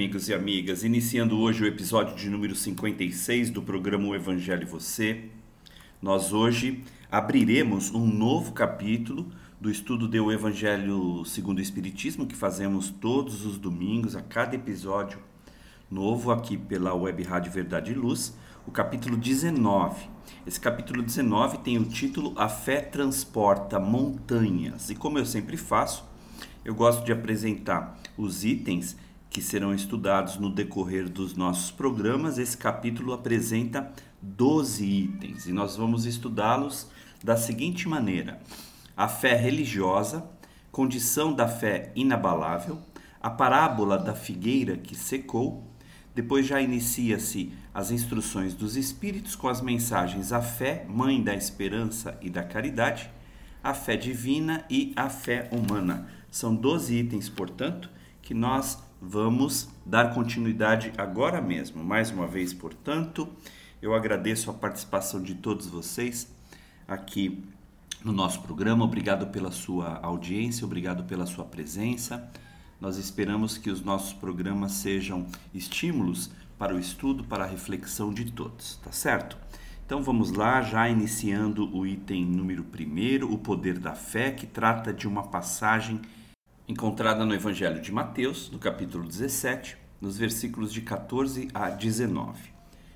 Amigos e amigas? Iniciando hoje o episódio de número 56 do programa O Evangelho e Você, nós hoje abriremos um novo capítulo do estudo do Evangelho segundo o Espiritismo que fazemos todos os domingos, a cada episódio novo aqui pela Web Rádio Verdade e Luz, o capítulo 19. Esse capítulo 19 tem o título A Fé Transporta Montanhas. E como eu sempre faço, eu gosto de apresentar os itens que serão estudados no decorrer dos nossos programas. Esse capítulo apresenta 12 itens e nós vamos estudá-los da seguinte maneira: a fé religiosa, condição da fé inabalável, a parábola da figueira que secou. Depois já inicia-se as instruções dos espíritos com as mensagens a fé, mãe da esperança e da caridade, a fé divina e a fé humana. São 12 itens, portanto, que nós vamos dar continuidade agora mesmo. Mais uma vez, portanto, eu agradeço a participação de todos vocês aqui no nosso programa. Obrigado pela sua audiência, obrigado pela sua presença. Nós esperamos que os nossos programas sejam estímulos para o estudo, para a reflexão de todos, tá certo? Então vamos lá, já iniciando o item número 1, o poder da fé, que trata de uma passagem encontrada no Evangelho de Mateus, no capítulo 17, nos versículos de 14 a 19.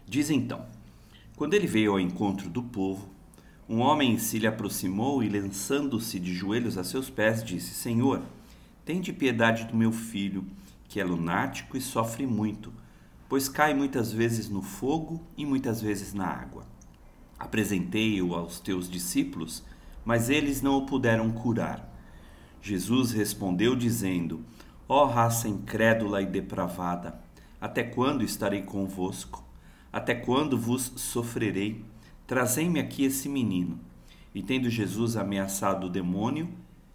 Diz então: Quando ele veio ao encontro do povo, um homem se lhe aproximou e, lançando-se de joelhos a seus pés, disse: Senhor, tende piedade do meu filho, que é lunático e sofre muito, pois cai muitas vezes no fogo e muitas vezes na água. Apresentei-o aos teus discípulos, mas eles não o puderam curar. Jesus respondeu, dizendo: Ó oh, raça incrédula e depravada, até quando estarei convosco? Até quando vos sofrerei? Trazei-me aqui esse menino. E tendo Jesus ameaçado o demônio,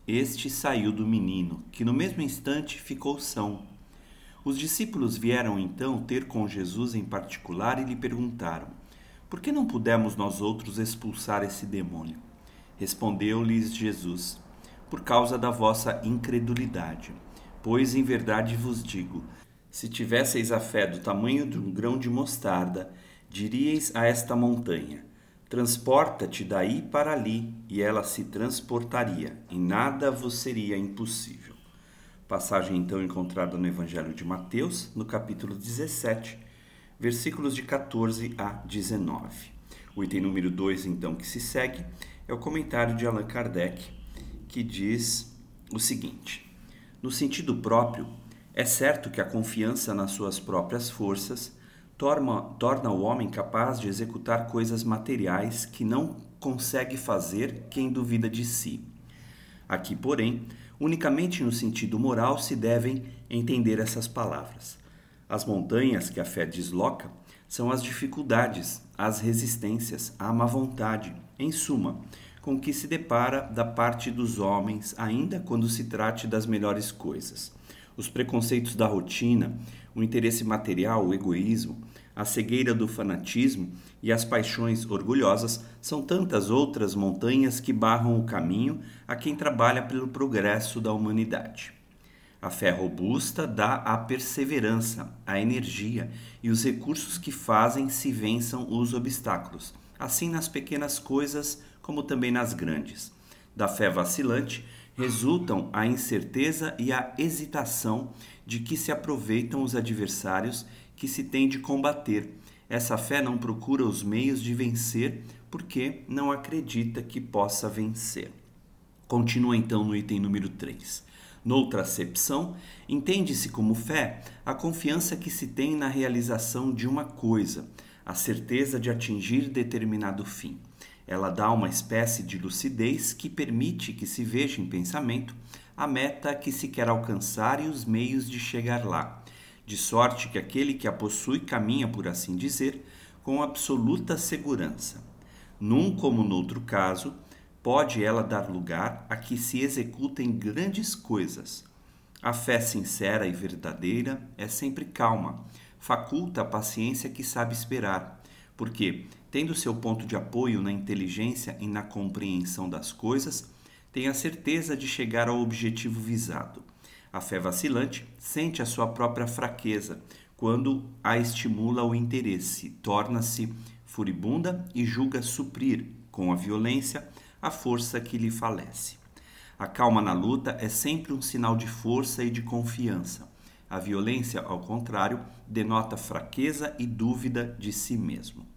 este saiu do menino, que no mesmo instante ficou são. Os discípulos vieram então ter com Jesus em particular e lhe perguntaram: Por que não pudemos nós outros expulsar esse demônio? Respondeu-lhes Jesus: por causa da vossa incredulidade. Pois em verdade vos digo: se tivesseis a fé do tamanho de um grão de mostarda, diríeis a esta montanha: Transporta-te daí para ali, e ela se transportaria, e nada vos seria impossível. Passagem então encontrada no Evangelho de Mateus, no capítulo 17, versículos de 14 a 19. O item número 2, então, que se segue, é o comentário de Allan Kardec que diz o seguinte: No sentido próprio, é certo que a confiança nas suas próprias forças torna, torna o homem capaz de executar coisas materiais que não consegue fazer quem duvida de si. Aqui, porém, Unicamente no sentido moral se devem entender essas palavras. As montanhas que a fé desloca são as dificuldades, as resistências, a má vontade, em suma, com que se depara da parte dos homens, ainda quando se trate das melhores coisas. Os preconceitos da rotina, o interesse material, o egoísmo, a cegueira do fanatismo e as paixões orgulhosas são tantas outras montanhas que barram o caminho a quem trabalha pelo progresso da humanidade. A fé robusta dá a perseverança, a energia e os recursos que fazem se vençam os obstáculos, assim nas pequenas coisas como também nas grandes. Da fé vacilante resultam a incerteza e a hesitação de que se aproveitam os adversários que se tem de combater. Essa fé não procura os meios de vencer porque não acredita que possa vencer. Continua então no item número 3. Noutra acepção, entende-se como fé a confiança que se tem na realização de uma coisa, a certeza de atingir determinado fim. Ela dá uma espécie de lucidez que permite que se veja em pensamento a meta que se quer alcançar e os meios de chegar lá de sorte que aquele que a possui caminha, por assim dizer, com absoluta segurança. Num como noutro caso, pode ela dar lugar a que se executem grandes coisas. A fé sincera e verdadeira é sempre calma, faculta a paciência que sabe esperar, porque, tendo seu ponto de apoio na inteligência e na compreensão das coisas, tem a certeza de chegar ao objetivo visado. A fé vacilante sente a sua própria fraqueza quando a estimula o interesse, torna-se furibunda e julga suprir, com a violência, a força que lhe falece. A calma na luta é sempre um sinal de força e de confiança. A violência, ao contrário, denota fraqueza e dúvida de si mesmo.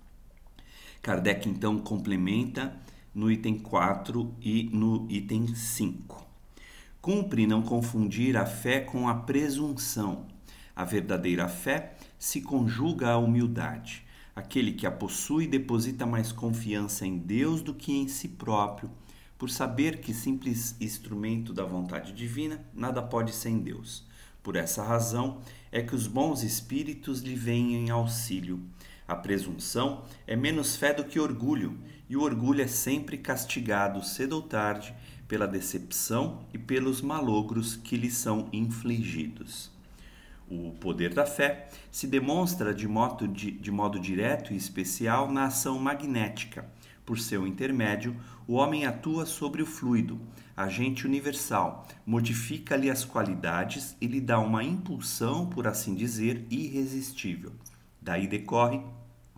Kardec então complementa no item 4 e no item 5. Cumpre não confundir a fé com a presunção. A verdadeira fé se conjuga à humildade. Aquele que a possui deposita mais confiança em Deus do que em si próprio, por saber que simples instrumento da vontade divina nada pode sem Deus. Por essa razão é que os bons espíritos lhe vêm em auxílio. A presunção é menos fé do que orgulho, e o orgulho é sempre castigado cedo ou tarde pela decepção e pelos malogros que lhe são infligidos. O poder da fé se demonstra de modo, de, de modo direto e especial na ação magnética. Por seu intermédio, o homem atua sobre o fluido, agente universal, modifica-lhe as qualidades e lhe dá uma impulsão, por assim dizer, irresistível. Daí decorre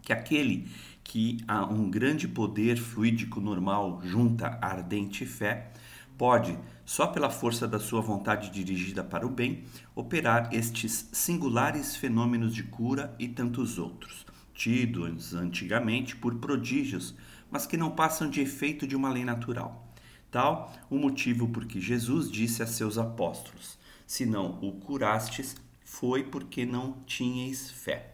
que aquele que a um grande poder fluídico normal junta ardente fé, pode, só pela força da sua vontade dirigida para o bem, operar estes singulares fenômenos de cura e tantos outros, tidos antigamente por prodígios, mas que não passam de efeito de uma lei natural. Tal o motivo por que Jesus disse a seus apóstolos: Se não o curastes, foi porque não tinhais fé.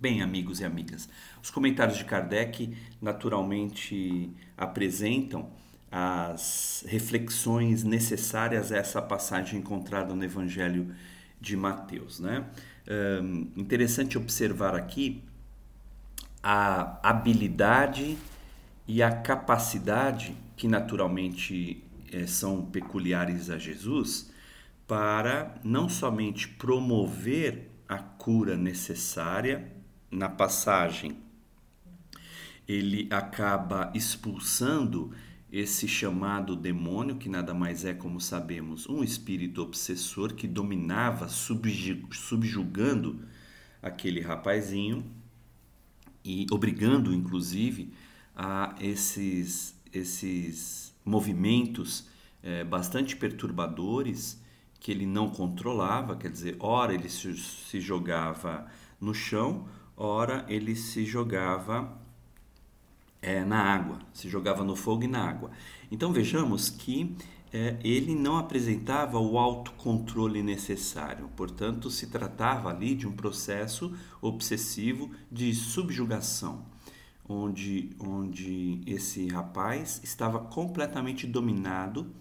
Bem, amigos e amigas, os comentários de Kardec naturalmente apresentam as reflexões necessárias a essa passagem encontrada no Evangelho de Mateus. Né? Um, interessante observar aqui a habilidade e a capacidade que naturalmente é, são peculiares a Jesus para não somente promover a cura necessária na passagem, ele acaba expulsando esse chamado demônio, que nada mais é, como sabemos, um espírito obsessor que dominava, subjugando aquele rapazinho e obrigando, inclusive, a esses, esses movimentos é, bastante perturbadores que ele não controlava, quer dizer, ora ele se, se jogava no chão, ora ele se jogava é, na água, se jogava no fogo e na água. Então vejamos que é, ele não apresentava o autocontrole necessário, portanto, se tratava ali de um processo obsessivo de subjugação, onde, onde esse rapaz estava completamente dominado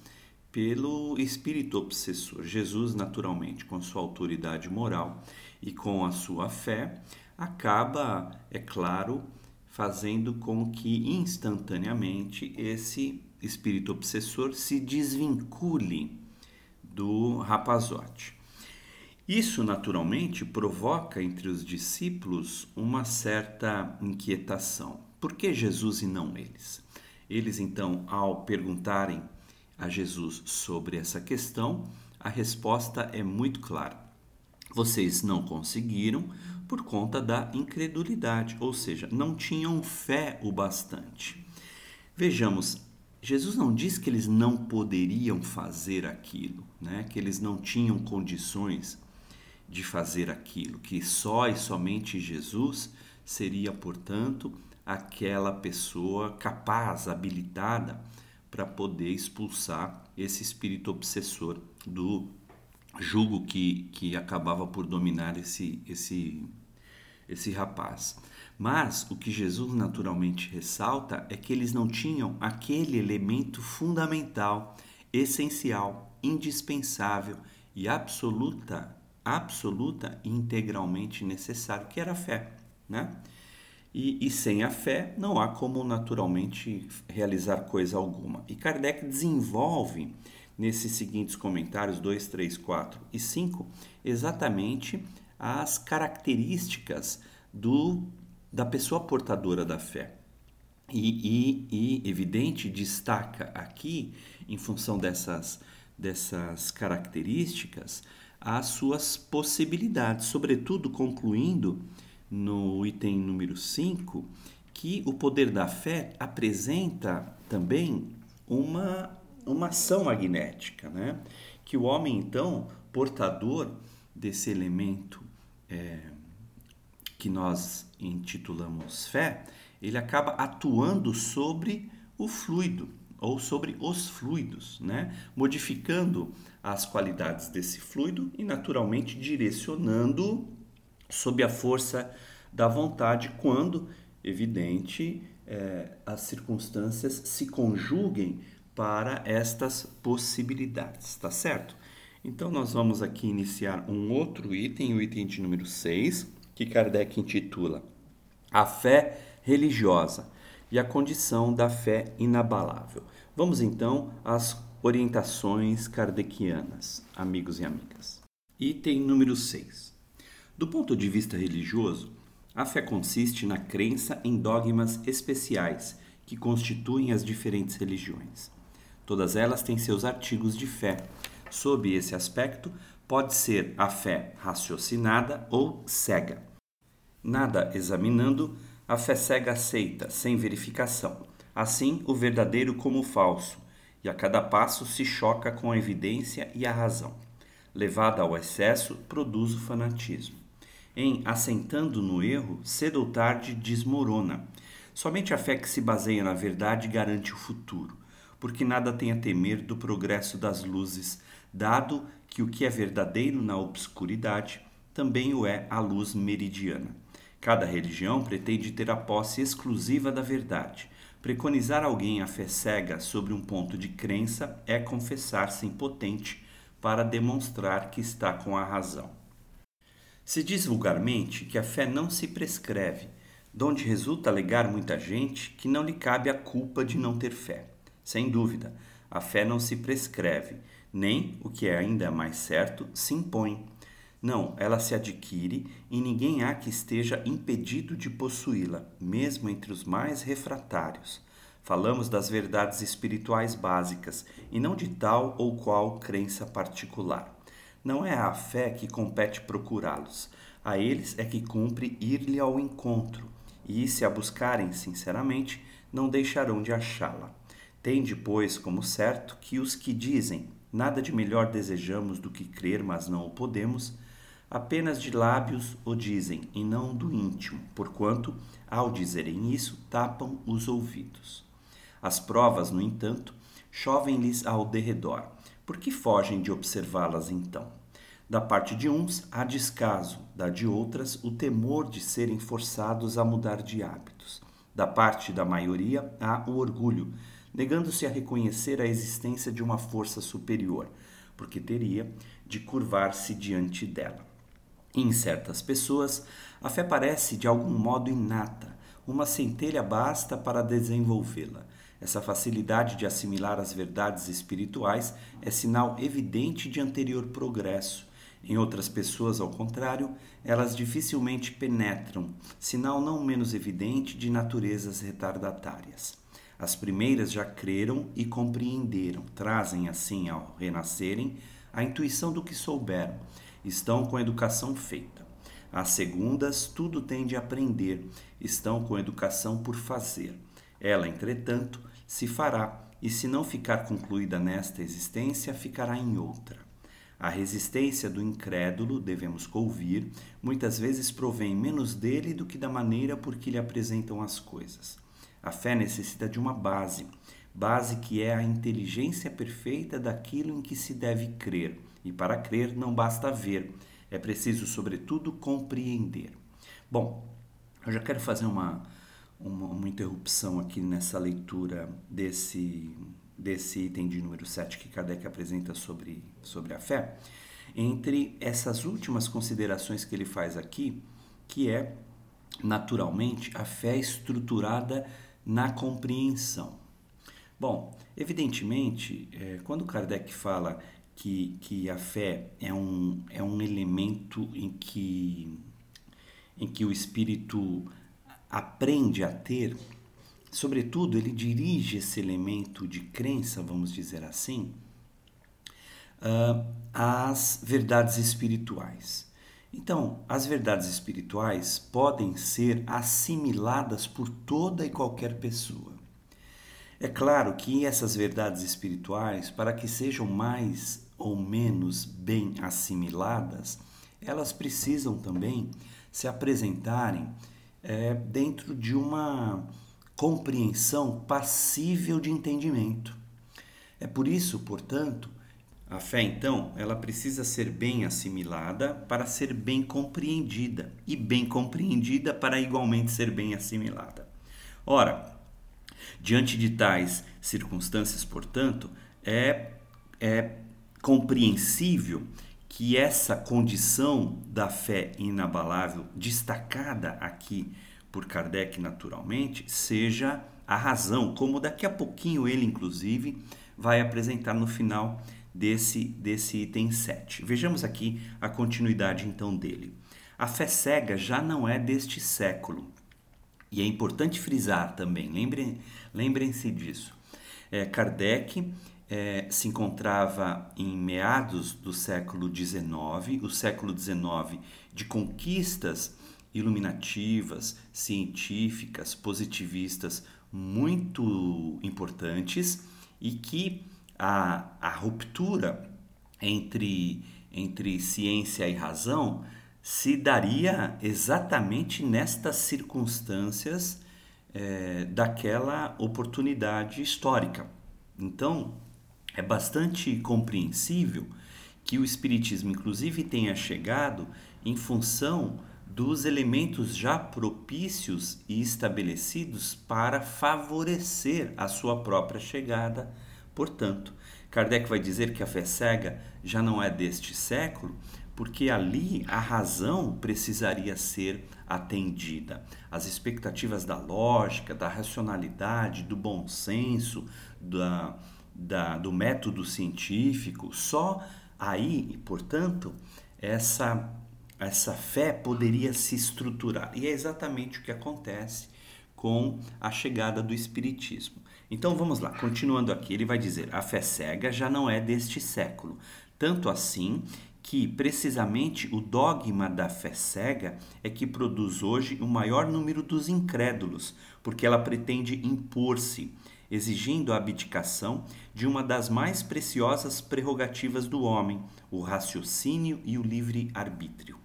pelo espírito obsessor. Jesus, naturalmente, com sua autoridade moral e com a sua fé, acaba, é claro, fazendo com que instantaneamente esse espírito obsessor se desvincule do rapazote. Isso naturalmente provoca entre os discípulos uma certa inquietação. Por que Jesus e não eles? Eles então, ao perguntarem a Jesus sobre essa questão, a resposta é muito clara. Vocês não conseguiram por conta da incredulidade, ou seja, não tinham fé o bastante. Vejamos, Jesus não diz que eles não poderiam fazer aquilo, né? que eles não tinham condições de fazer aquilo, que só e somente Jesus seria, portanto, aquela pessoa capaz, habilitada para poder expulsar esse espírito obsessor do julgo que, que acabava por dominar esse, esse, esse rapaz. Mas o que Jesus naturalmente ressalta é que eles não tinham aquele elemento fundamental, essencial, indispensável e absoluta, absoluta e integralmente necessário, que era a fé, né? E, e, sem a fé não há como naturalmente realizar coisa alguma. E Kardec desenvolve nesses seguintes comentários 2, 3, 4 e 5 exatamente as características do, da pessoa portadora da fé. E, e, e evidente, destaca aqui, em função dessas, dessas características, as suas possibilidades, sobretudo concluindo no item número 5 que o poder da fé apresenta também uma, uma ação magnética, né? que o homem, então, portador desse elemento é, que nós intitulamos fé, ele acaba atuando sobre o fluido ou sobre os fluidos, né? modificando as qualidades desse fluido e, naturalmente, direcionando sob a força da vontade, quando, evidente, é, as circunstâncias se conjuguem para estas possibilidades, tá certo? Então, nós vamos aqui iniciar um outro item, o item de número 6, que Kardec intitula A Fé Religiosa e a Condição da Fé Inabalável. Vamos então às orientações kardecianas, amigos e amigas. Item número 6. Do ponto de vista religioso, a fé consiste na crença em dogmas especiais que constituem as diferentes religiões. Todas elas têm seus artigos de fé. Sob esse aspecto, pode ser a fé raciocinada ou cega. Nada examinando, a fé cega aceita, sem verificação, assim o verdadeiro como o falso, e a cada passo se choca com a evidência e a razão. Levada ao excesso, produz o fanatismo em assentando no erro, cedo ou tarde desmorona. Somente a fé que se baseia na verdade garante o futuro, porque nada tem a temer do progresso das luzes, dado que o que é verdadeiro na obscuridade também o é à luz meridiana. Cada religião pretende ter a posse exclusiva da verdade. Preconizar alguém a fé cega sobre um ponto de crença é confessar-se impotente para demonstrar que está com a razão. Se diz vulgarmente que a fé não se prescreve, donde resulta alegar muita gente que não lhe cabe a culpa de não ter fé. Sem dúvida, a fé não se prescreve, nem, o que é ainda mais certo, se impõe. Não, ela se adquire e ninguém há que esteja impedido de possuí-la, mesmo entre os mais refratários. Falamos das verdades espirituais básicas e não de tal ou qual crença particular. Não é à fé que compete procurá-los, a eles é que cumpre ir-lhe ao encontro, e se a buscarem sinceramente, não deixarão de achá-la. Tende, pois, como certo que os que dizem nada de melhor desejamos do que crer, mas não o podemos, apenas de lábios o dizem e não do íntimo, porquanto, ao dizerem isso, tapam os ouvidos. As provas, no entanto, chovem-lhes ao derredor por que fogem de observá-las então? Da parte de uns há descaso, da de outras o temor de serem forçados a mudar de hábitos. Da parte da maioria há o orgulho, negando-se a reconhecer a existência de uma força superior, porque teria de curvar-se diante dela. Em certas pessoas, a fé parece de algum modo inata, uma centelha basta para desenvolvê-la. Essa facilidade de assimilar as verdades espirituais é sinal evidente de anterior progresso. Em outras pessoas, ao contrário, elas dificilmente penetram, sinal não menos evidente de naturezas retardatárias. As primeiras já creram e compreenderam, trazem assim, ao renascerem, a intuição do que souberam, estão com a educação feita. As segundas, tudo têm de aprender, estão com a educação por fazer. Ela, entretanto, se fará, e se não ficar concluída nesta existência, ficará em outra. A resistência do incrédulo, devemos ouvir, muitas vezes provém menos dele do que da maneira por que lhe apresentam as coisas. A fé necessita de uma base, base que é a inteligência perfeita daquilo em que se deve crer, e para crer não basta ver, é preciso, sobretudo, compreender. Bom, eu já quero fazer uma, uma, uma, interrupção aqui nessa leitura desse, desse item de número 7 que Kardec apresenta sobre, sobre a fé, entre essas últimas considerações que ele faz aqui, que é, naturalmente, a fé estruturada na compreensão. Bom, evidentemente, é, quando Kardec fala que, que a fé é um, é um elemento em que, em que o espírito aprende a ter, sobretudo, ele dirige esse elemento de crença, vamos dizer assim, uh, às verdades espirituais. Então, as verdades espirituais podem ser assimiladas por toda e qualquer pessoa. É claro que essas verdades espirituais, para que sejam mais ou menos bem assimiladas, elas precisam também se apresentarem é, dentro de uma compreensão passível de entendimento. É por isso, portanto, a fé então, ela precisa ser bem assimilada para ser bem compreendida e bem compreendida para igualmente ser bem assimilada. Ora, diante de tais circunstâncias, portanto, é, é compreensível que essa condição da fé inabalável, destacada aqui por Kardec naturalmente, seja a razão, como daqui a pouquinho ele, inclusive, vai apresentar no final desse, desse item 7. Vejamos aqui a continuidade então dele. A fé cega já não é deste século. E é importante frisar também, lembrem-se lembrem disso. É, Kardec é, se encontrava em meados do século XIX, o século XIX de conquistas iluminativas, científicas, positivistas muito importantes e que a, a ruptura entre, entre ciência e razão se daria exatamente nestas circunstâncias é, daquela oportunidade histórica. Então, é bastante compreensível que o Espiritismo, inclusive, tenha chegado em função dos elementos já propícios e estabelecidos para favorecer a sua própria chegada. Portanto, Kardec vai dizer que a fé cega já não é deste século, porque ali a razão precisaria ser atendida. As expectativas da lógica, da racionalidade, do bom senso, da da, do método científico, só aí, portanto, essa, essa fé poderia se estruturar. E é exatamente o que acontece com a chegada do Espiritismo. Então vamos lá, continuando aqui, ele vai dizer: a fé cega já não é deste século, tanto assim que precisamente o dogma da fé cega é que produz hoje o maior número dos incrédulos, porque ela pretende impor-se exigindo a abdicação de uma das mais preciosas prerrogativas do homem, o raciocínio e o livre-arbítrio.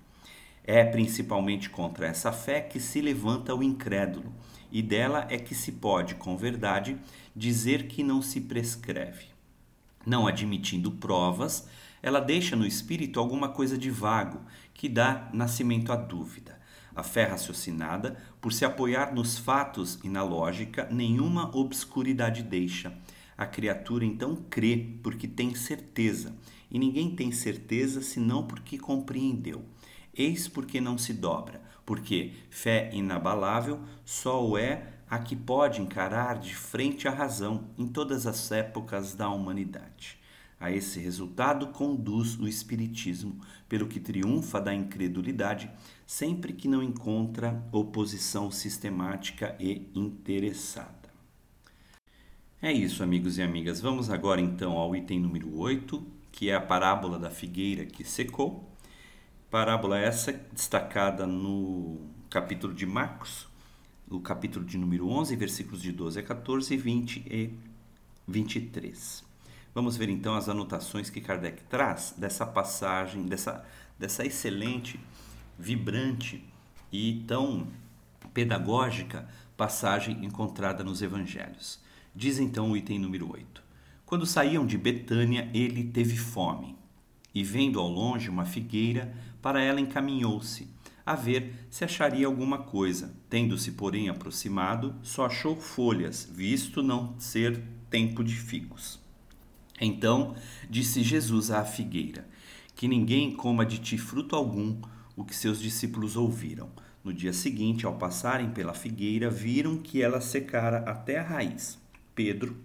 É principalmente contra essa fé que se levanta o incrédulo, e dela é que se pode, com verdade, dizer que não se prescreve. Não admitindo provas, ela deixa no espírito alguma coisa de vago, que dá nascimento à dúvida. A fé raciocinada, por se apoiar nos fatos e na lógica, nenhuma obscuridade deixa. A criatura então crê porque tem certeza, e ninguém tem certeza senão porque compreendeu. Eis porque não se dobra, porque fé inabalável só o é a que pode encarar de frente a razão em todas as épocas da humanidade. A esse resultado conduz o Espiritismo, pelo que triunfa da incredulidade sempre que não encontra oposição sistemática e interessada. É isso, amigos e amigas. Vamos agora então ao item número 8, que é a parábola da figueira que secou. Parábola essa destacada no capítulo de Marcos, o capítulo de número 11, versículos de 12 a 14, 20 e 23. Vamos ver então as anotações que Kardec traz dessa passagem, dessa, dessa excelente, vibrante e tão pedagógica passagem encontrada nos evangelhos. Diz então o item número 8. Quando saíam de Betânia, ele teve fome, e vendo ao longe uma figueira, para ela encaminhou-se, a ver se acharia alguma coisa. Tendo-se, porém, aproximado, só achou folhas, visto não ser tempo de figos. Então disse Jesus à figueira: Que ninguém coma de ti fruto algum, o que seus discípulos ouviram. No dia seguinte, ao passarem pela figueira, viram que ela secara até a raiz. Pedro,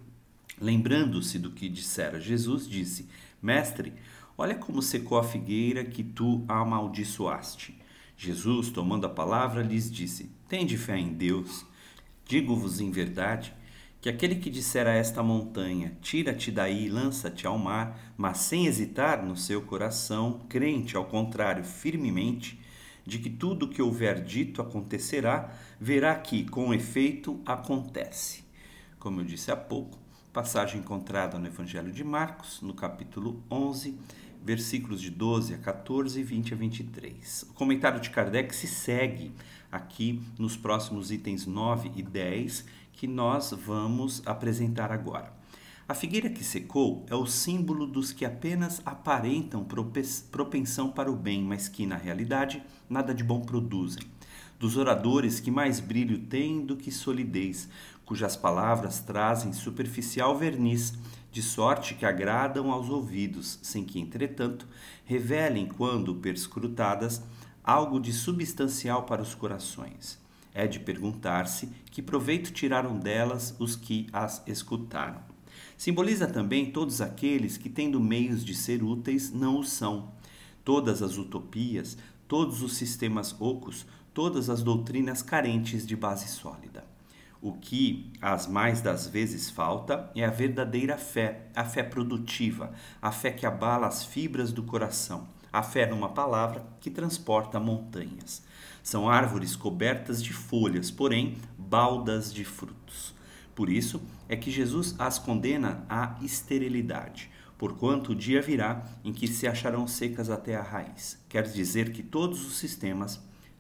lembrando-se do que dissera Jesus, disse: Mestre, olha como secou a figueira que tu amaldiçoaste. Jesus, tomando a palavra, lhes disse: Tende fé em Deus. Digo-vos em verdade que aquele que disser a esta montanha, tira-te daí e lança-te ao mar, mas sem hesitar no seu coração, crente, ao contrário, firmemente, de que tudo o que houver dito acontecerá, verá que, com efeito, acontece. Como eu disse há pouco, passagem encontrada no Evangelho de Marcos, no capítulo 11, versículos de 12 a 14 e 20 a 23. O comentário de Kardec se segue aqui nos próximos itens 9 e 10 que nós vamos apresentar agora. A figueira que secou é o símbolo dos que apenas aparentam propensão para o bem, mas que, na realidade, nada de bom produzem. Dos oradores que mais brilho têm do que solidez, cujas palavras trazem superficial verniz, de sorte que agradam aos ouvidos, sem que, entretanto, revelem, quando perscrutadas, algo de substancial para os corações é de perguntar-se que proveito tiraram delas os que as escutaram. Simboliza também todos aqueles que, tendo meios de ser úteis, não o são. Todas as utopias, todos os sistemas ocos, todas as doutrinas carentes de base sólida. O que as mais das vezes falta é a verdadeira fé, a fé produtiva, a fé que abala as fibras do coração, a fé numa palavra que transporta montanhas. São árvores cobertas de folhas, porém baldas de frutos. Por isso é que Jesus as condena à esterilidade, porquanto o dia virá em que se acharão secas até a raiz. Quer dizer que todos os sistemas,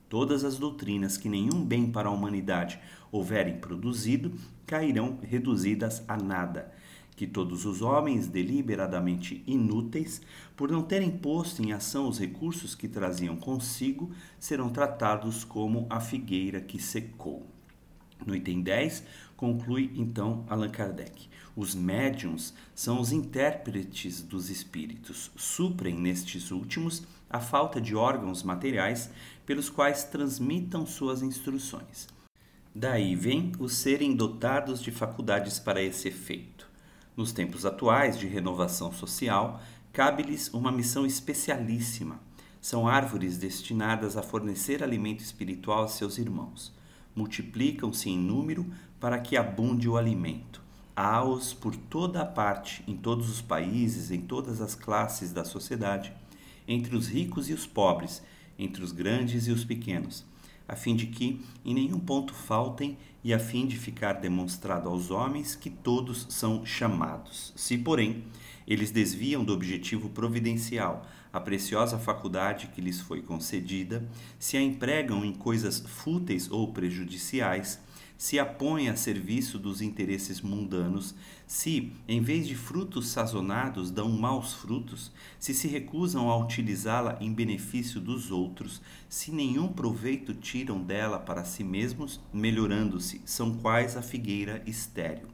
todas as doutrinas que nenhum bem para a humanidade houverem produzido, cairão reduzidas a nada que todos os homens deliberadamente inúteis, por não terem posto em ação os recursos que traziam consigo, serão tratados como a figueira que secou. No item 10, conclui então Allan Kardec. Os médiums são os intérpretes dos espíritos, suprem nestes últimos a falta de órgãos materiais pelos quais transmitam suas instruções. Daí vem os serem dotados de faculdades para esse efeito. Nos tempos atuais de renovação social, cabe-lhes uma missão especialíssima. São árvores destinadas a fornecer alimento espiritual a seus irmãos. Multiplicam-se em número para que abunde o alimento. Há-os por toda a parte, em todos os países, em todas as classes da sociedade, entre os ricos e os pobres, entre os grandes e os pequenos a fim de que em nenhum ponto faltem e a fim de ficar demonstrado aos homens que todos são chamados. Se, porém, eles desviam do objetivo providencial a preciosa faculdade que lhes foi concedida, se a empregam em coisas fúteis ou prejudiciais, se apõe a serviço dos interesses mundanos, se, em vez de frutos sazonados, dão maus frutos, se se recusam a utilizá-la em benefício dos outros, se nenhum proveito tiram dela para si mesmos, melhorando-se, são quais a figueira estéril.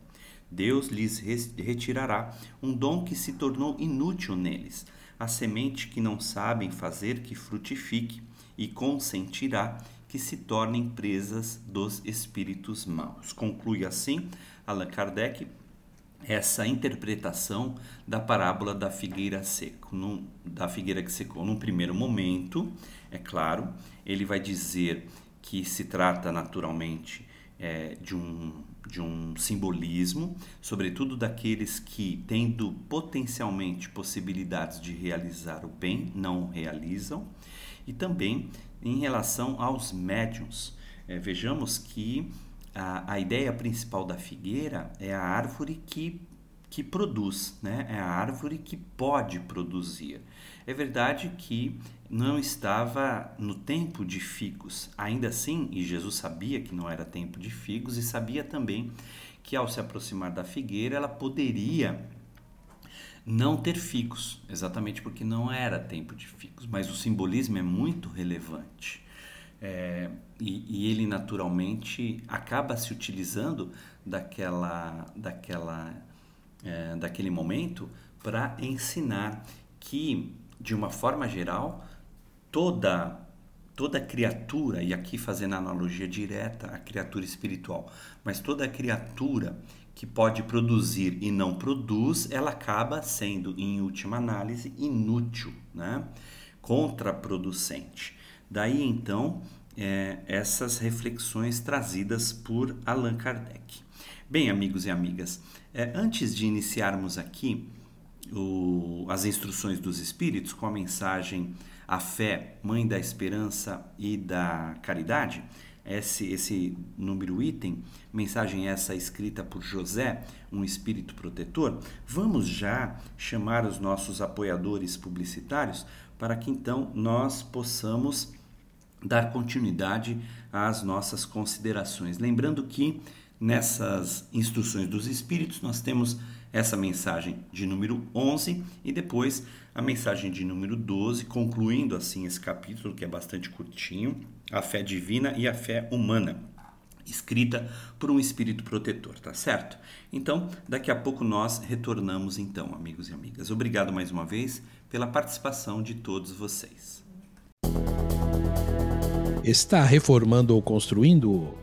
Deus lhes retirará um dom que se tornou inútil neles, a semente que não sabem fazer que frutifique, e consentirá que se tornem presas dos espíritos maus. Conclui assim Allan Kardec essa interpretação da parábola da figueira seco, num, da figueira que secou. Num primeiro momento, é claro, ele vai dizer que se trata naturalmente é, de, um, de um simbolismo, sobretudo daqueles que, tendo potencialmente possibilidades de realizar o bem, não realizam, e também em relação aos médiums. É, vejamos que a, a ideia principal da figueira é a árvore que, que produz, né? é a árvore que pode produzir. É verdade que não estava no tempo de figos, ainda assim, e Jesus sabia que não era tempo de figos e sabia também que ao se aproximar da figueira ela poderia não ter figos, exatamente porque não era tempo de figos, mas o simbolismo é muito relevante. É, e, e, ele naturalmente acaba se utilizando daquela, daquela, é, daquele momento para ensinar que, de uma forma geral, toda toda criatura, e aqui fazendo analogia direta à criatura espiritual, mas toda criatura que pode produzir e não produz, ela acaba sendo, em última análise, inútil, né? contraproducente. Daí então é, essas reflexões trazidas por Allan Kardec. Bem, amigos e amigas, é, antes de iniciarmos aqui o, as instruções dos Espíritos com a mensagem A Fé, Mãe da Esperança e da Caridade, esse, esse número item, mensagem essa escrita por José, um espírito protetor, vamos já chamar os nossos apoiadores publicitários para que então nós possamos dar continuidade às nossas considerações. Lembrando que nessas instruções dos espíritos nós temos essa mensagem de número 11 e depois a mensagem de número 12, concluindo assim esse capítulo que é bastante curtinho, a fé divina e a fé humana, escrita por um espírito protetor, tá certo? Então, daqui a pouco nós retornamos então, amigos e amigas. Obrigado mais uma vez pela participação de todos vocês. Está reformando ou construindo?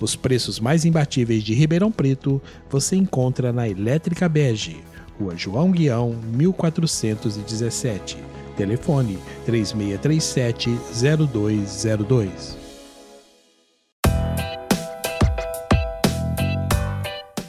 Os preços mais imbatíveis de Ribeirão Preto você encontra na Elétrica Bege, Rua João Guião, 1417. Telefone 3637-0202.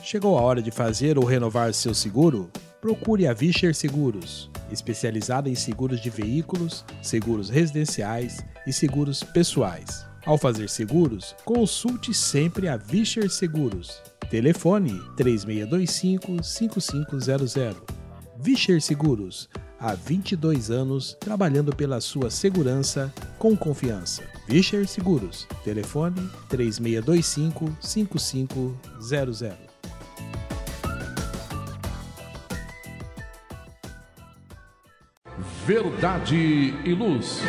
Chegou a hora de fazer ou renovar seu seguro? Procure a Vischer Seguros, especializada em seguros de veículos, seguros residenciais e seguros pessoais. Ao fazer seguros, consulte sempre a Vischer Seguros. Telefone 3625-5500. Vischer Seguros, há 22 anos trabalhando pela sua segurança com confiança. Vischer Seguros. Telefone 3625-5500. Verdade e Luz.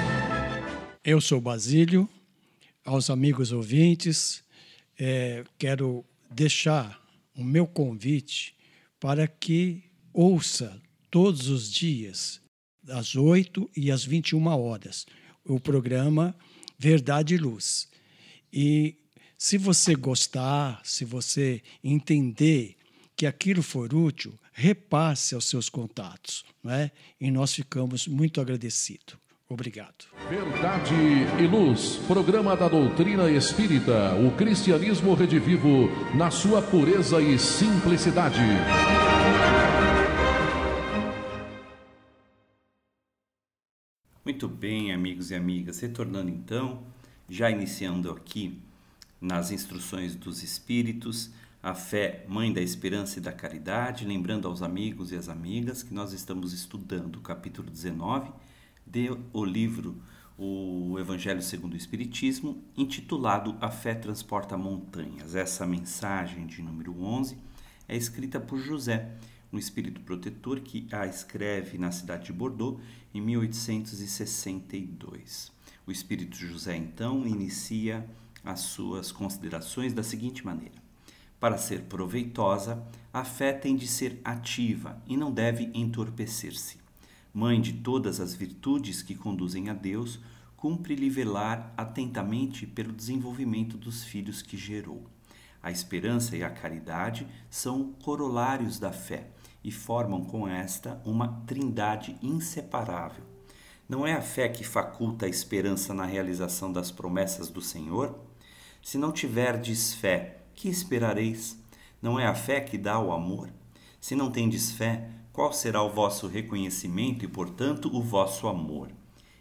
Eu sou Basílio, aos amigos ouvintes, é, quero deixar o meu convite para que ouça todos os dias, às 8 e às 21 horas, o programa Verdade e Luz. E se você gostar, se você entender que aquilo for útil, repasse aos seus contatos. Não é? E nós ficamos muito agradecidos. Obrigado. Verdade e Luz, programa da doutrina espírita, o cristianismo redivivo na sua pureza e simplicidade. Muito bem, amigos e amigas, retornando então, já iniciando aqui nas instruções dos espíritos, a fé, mãe da esperança e da caridade, lembrando aos amigos e às amigas que nós estamos estudando o capítulo 19 do livro O Evangelho segundo o Espiritismo, intitulado A Fé Transporta Montanhas. Essa mensagem de número 11 é escrita por José, um espírito protetor que a escreve na cidade de Bordeaux em 1862. O espírito José então inicia as suas considerações da seguinte maneira: Para ser proveitosa, a fé tem de ser ativa e não deve entorpecer-se. Mãe de todas as virtudes que conduzem a Deus, cumpre-lhe velar atentamente pelo desenvolvimento dos filhos que gerou. A esperança e a caridade são corolários da fé e formam com esta uma trindade inseparável. Não é a fé que faculta a esperança na realização das promessas do Senhor? Se não tiverdes fé, que esperareis? Não é a fé que dá o amor? Se não tendes fé, qual será o vosso reconhecimento e, portanto, o vosso amor?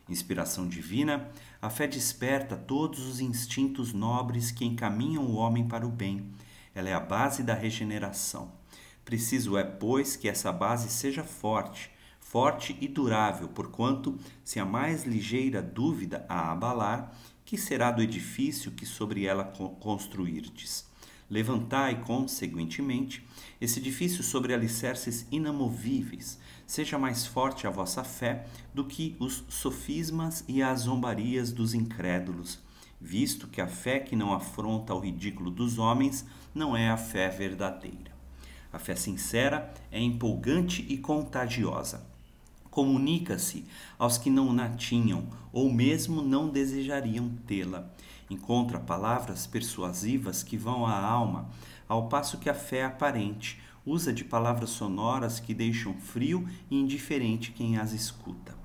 Inspiração divina, a fé desperta todos os instintos nobres que encaminham o homem para o bem. Ela é a base da regeneração. Preciso é, pois, que essa base seja forte, forte e durável, porquanto, se a mais ligeira dúvida a abalar, que será do edifício que sobre ela construirdes? Levantai, conseguintemente, esse edifício sobre alicerces inamovíveis. Seja mais forte a vossa fé do que os sofismas e as zombarias dos incrédulos, visto que a fé que não afronta o ridículo dos homens não é a fé verdadeira. A fé sincera é empolgante e contagiosa. Comunica-se aos que não na tinham ou mesmo não desejariam tê-la. Encontra palavras persuasivas que vão à alma, ao passo que a fé aparente usa de palavras sonoras que deixam frio e indiferente quem as escuta.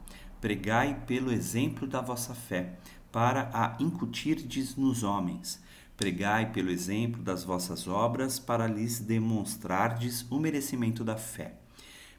Pregai pelo exemplo da vossa fé, para a incutirdes nos homens. Pregai pelo exemplo das vossas obras, para lhes demonstrardes o merecimento da fé.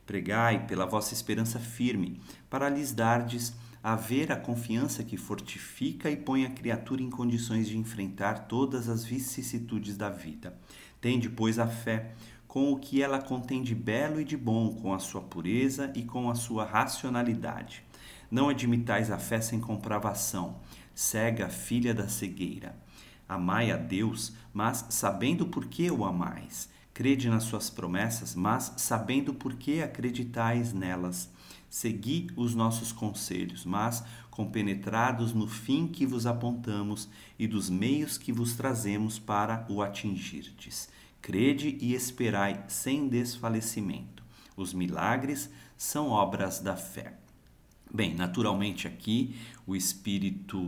Pregai pela vossa esperança firme, para lhes dardes a ver a confiança que fortifica e põe a criatura em condições de enfrentar todas as vicissitudes da vida. Tende, pois, a fé, com o que ela contém de belo e de bom, com a sua pureza e com a sua racionalidade. Não admitais a fé sem comprovação, cega filha da cegueira. Amai a Deus, mas sabendo por que o amais. Crede nas suas promessas, mas sabendo por que acreditais nelas. Segui os nossos conselhos, mas compenetrados no fim que vos apontamos e dos meios que vos trazemos para o atingirdes. Crede e esperai sem desfalecimento. Os milagres são obras da fé. Bem, naturalmente aqui o Espírito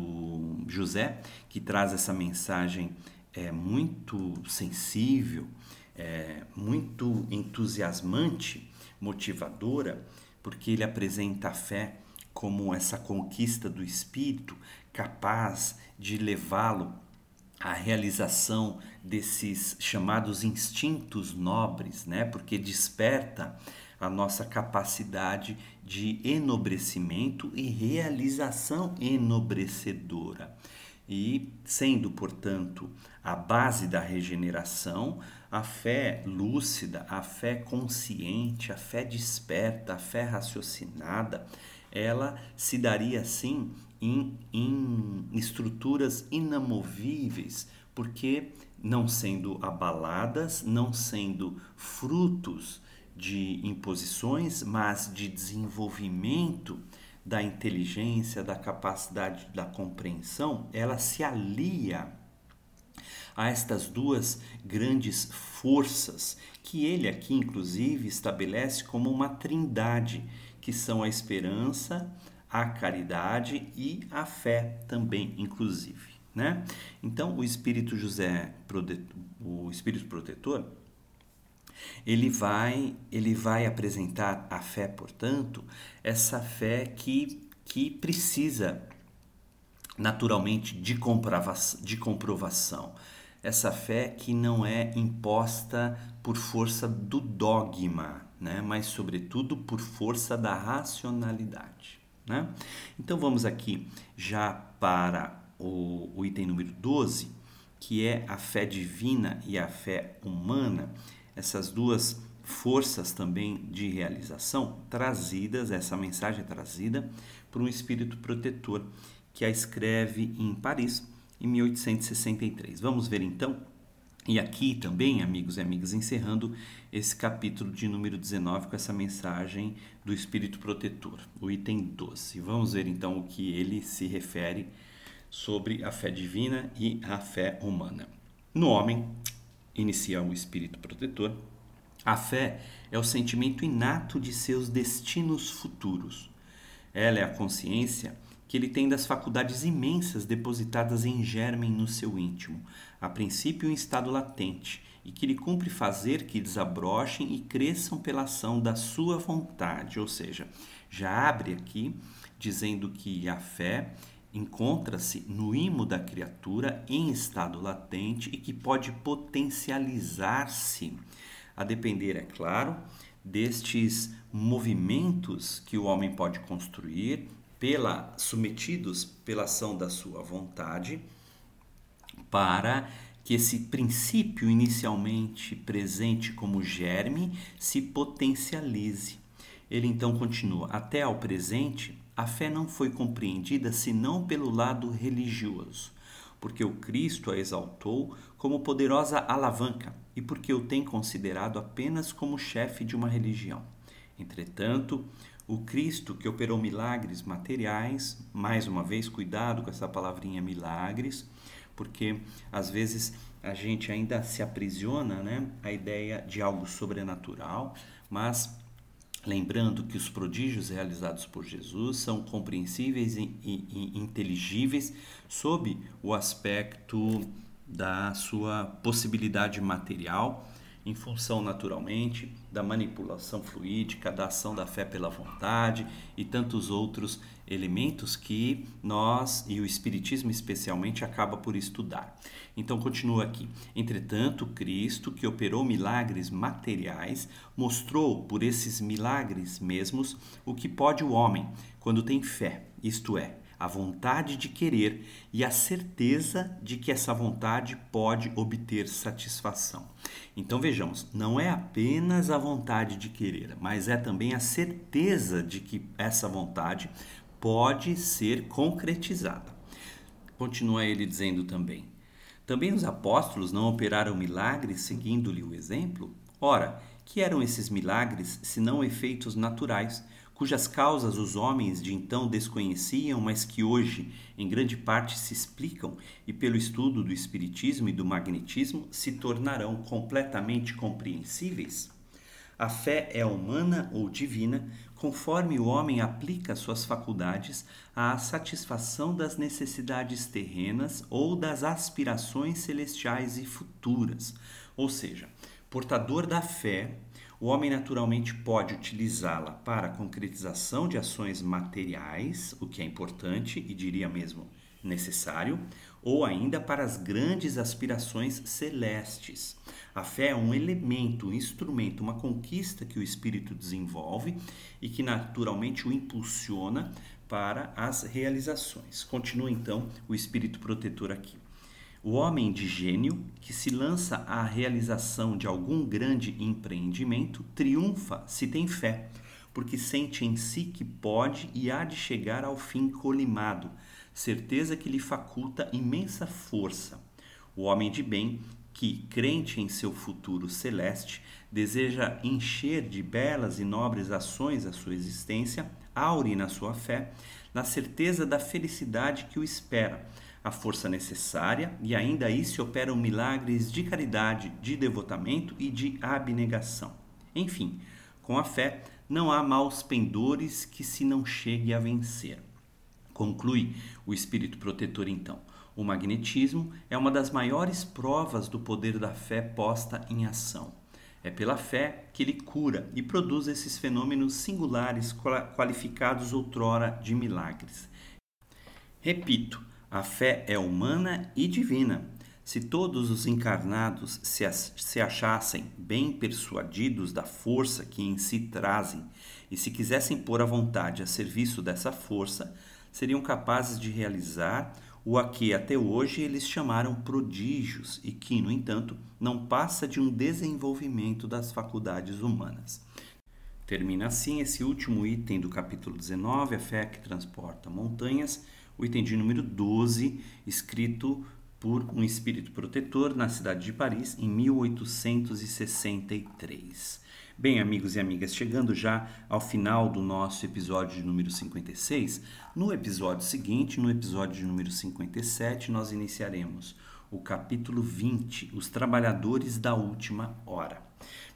José, que traz essa mensagem é muito sensível, é, muito entusiasmante, motivadora, porque ele apresenta a fé como essa conquista do espírito capaz de levá-lo à realização desses chamados instintos nobres, né? Porque desperta a nossa capacidade de enobrecimento e realização enobrecedora. E sendo, portanto, a base da regeneração, a fé lúcida, a fé consciente, a fé desperta, a fé raciocinada, ela se daria assim em, em estruturas inamovíveis, porque não sendo abaladas, não sendo frutos de imposições, mas de desenvolvimento da inteligência, da capacidade da compreensão, ela se alia a estas duas grandes forças que ele aqui inclusive estabelece como uma trindade, que são a esperança, a caridade e a fé também inclusive, né? Então o espírito José, o espírito protetor, ele vai, ele vai apresentar a fé, portanto, essa fé que, que precisa naturalmente de, comprovação, de comprovação. Essa fé que não é imposta por força do dogma, né? mas, sobretudo, por força da racionalidade. Né? Então vamos aqui já para o, o item número 12, que é a fé divina e a fé humana, essas duas forças também de realização trazidas, essa mensagem é trazida por um espírito protetor que a escreve em Paris em 1863. Vamos ver então e aqui também, amigos e amigas, encerrando esse capítulo de número 19 com essa mensagem do Espírito Protetor, o item 12. Vamos ver então o que ele se refere sobre a fé divina e a fé humana. No homem, inicia o Espírito Protetor, a fé é o sentimento inato de seus destinos futuros. Ela é a consciência que ele tem das faculdades imensas depositadas em germen no seu íntimo, a princípio em estado latente, e que lhe cumpre fazer que desabrochem e cresçam pela ação da sua vontade, ou seja, já abre aqui dizendo que a fé encontra-se no imo da criatura em estado latente e que pode potencializar-se, a depender, é claro, destes movimentos que o homem pode construir pela submetidos pela ação da sua vontade para que esse princípio inicialmente presente como germe se potencialize. Ele então continua: até ao presente, a fé não foi compreendida senão pelo lado religioso, porque o Cristo a exaltou como poderosa alavanca e porque o tem considerado apenas como chefe de uma religião. Entretanto, o Cristo que operou milagres materiais, mais uma vez, cuidado com essa palavrinha milagres, porque às vezes a gente ainda se aprisiona né, a ideia de algo sobrenatural, mas lembrando que os prodígios realizados por Jesus são compreensíveis e, e, e inteligíveis sob o aspecto da sua possibilidade material em função naturalmente da manipulação fluídica, da ação da fé pela vontade e tantos outros elementos que nós e o espiritismo especialmente acaba por estudar. Então continua aqui. Entretanto, Cristo, que operou milagres materiais, mostrou por esses milagres mesmos o que pode o homem quando tem fé, isto é, a vontade de querer e a certeza de que essa vontade pode obter satisfação. Então vejamos, não é apenas a vontade de querer, mas é também a certeza de que essa vontade pode ser concretizada. Continua ele dizendo também: Também os apóstolos não operaram milagres seguindo-lhe o exemplo? Ora, que eram esses milagres senão efeitos naturais? Cujas causas os homens de então desconheciam, mas que hoje, em grande parte, se explicam e, pelo estudo do Espiritismo e do Magnetismo, se tornarão completamente compreensíveis? A fé é humana ou divina, conforme o homem aplica suas faculdades à satisfação das necessidades terrenas ou das aspirações celestiais e futuras. Ou seja, portador da fé o homem naturalmente pode utilizá-la para a concretização de ações materiais, o que é importante e diria mesmo necessário, ou ainda para as grandes aspirações celestes. A fé é um elemento, um instrumento, uma conquista que o espírito desenvolve e que naturalmente o impulsiona para as realizações. Continua então o espírito protetor aqui. O homem de gênio que se lança à realização de algum grande empreendimento triunfa se tem fé, porque sente em si que pode e há de chegar ao fim colimado, certeza que lhe faculta imensa força. O homem de bem que, crente em seu futuro celeste, deseja encher de belas e nobres ações a sua existência, aure na sua fé, na certeza da felicidade que o espera a força necessária e ainda aí se operam milagres de caridade, de devotamento e de abnegação. Enfim, com a fé não há maus pendores que se não chegue a vencer. Conclui o espírito protetor então. O magnetismo é uma das maiores provas do poder da fé posta em ação. É pela fé que ele cura e produz esses fenômenos singulares qualificados outrora de milagres. Repito, a fé é humana e divina. Se todos os encarnados se, se achassem bem persuadidos da força que em si trazem e se quisessem pôr a vontade a serviço dessa força, seriam capazes de realizar o a que até hoje eles chamaram prodígios e que, no entanto, não passa de um desenvolvimento das faculdades humanas. Termina assim esse último item do capítulo 19, a fé que transporta montanhas, o item de número 12, escrito por um espírito protetor na cidade de Paris em 1863. Bem, amigos e amigas, chegando já ao final do nosso episódio de número 56, no episódio seguinte, no episódio de número 57, nós iniciaremos o capítulo 20, Os Trabalhadores da Última Hora.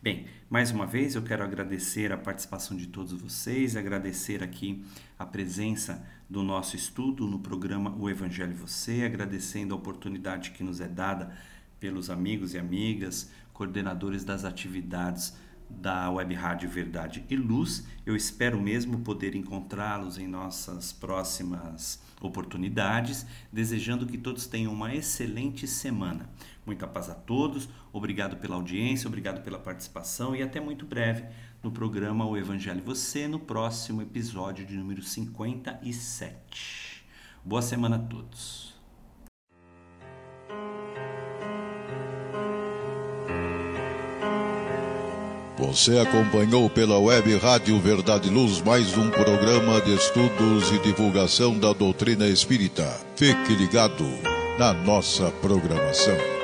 Bem, mais uma vez eu quero agradecer a participação de todos vocês, agradecer aqui a presença do nosso estudo no programa O Evangelho Você, agradecendo a oportunidade que nos é dada pelos amigos e amigas, coordenadores das atividades da Web Rádio Verdade e Luz. Eu espero mesmo poder encontrá-los em nossas próximas oportunidades, desejando que todos tenham uma excelente semana. Muita paz a todos, obrigado pela audiência, obrigado pela participação e até muito breve no programa O Evangelho Você, no próximo episódio de número 57. Boa semana a todos. Você acompanhou pela web Rádio Verdade Luz mais um programa de estudos e divulgação da doutrina espírita. Fique ligado na nossa programação.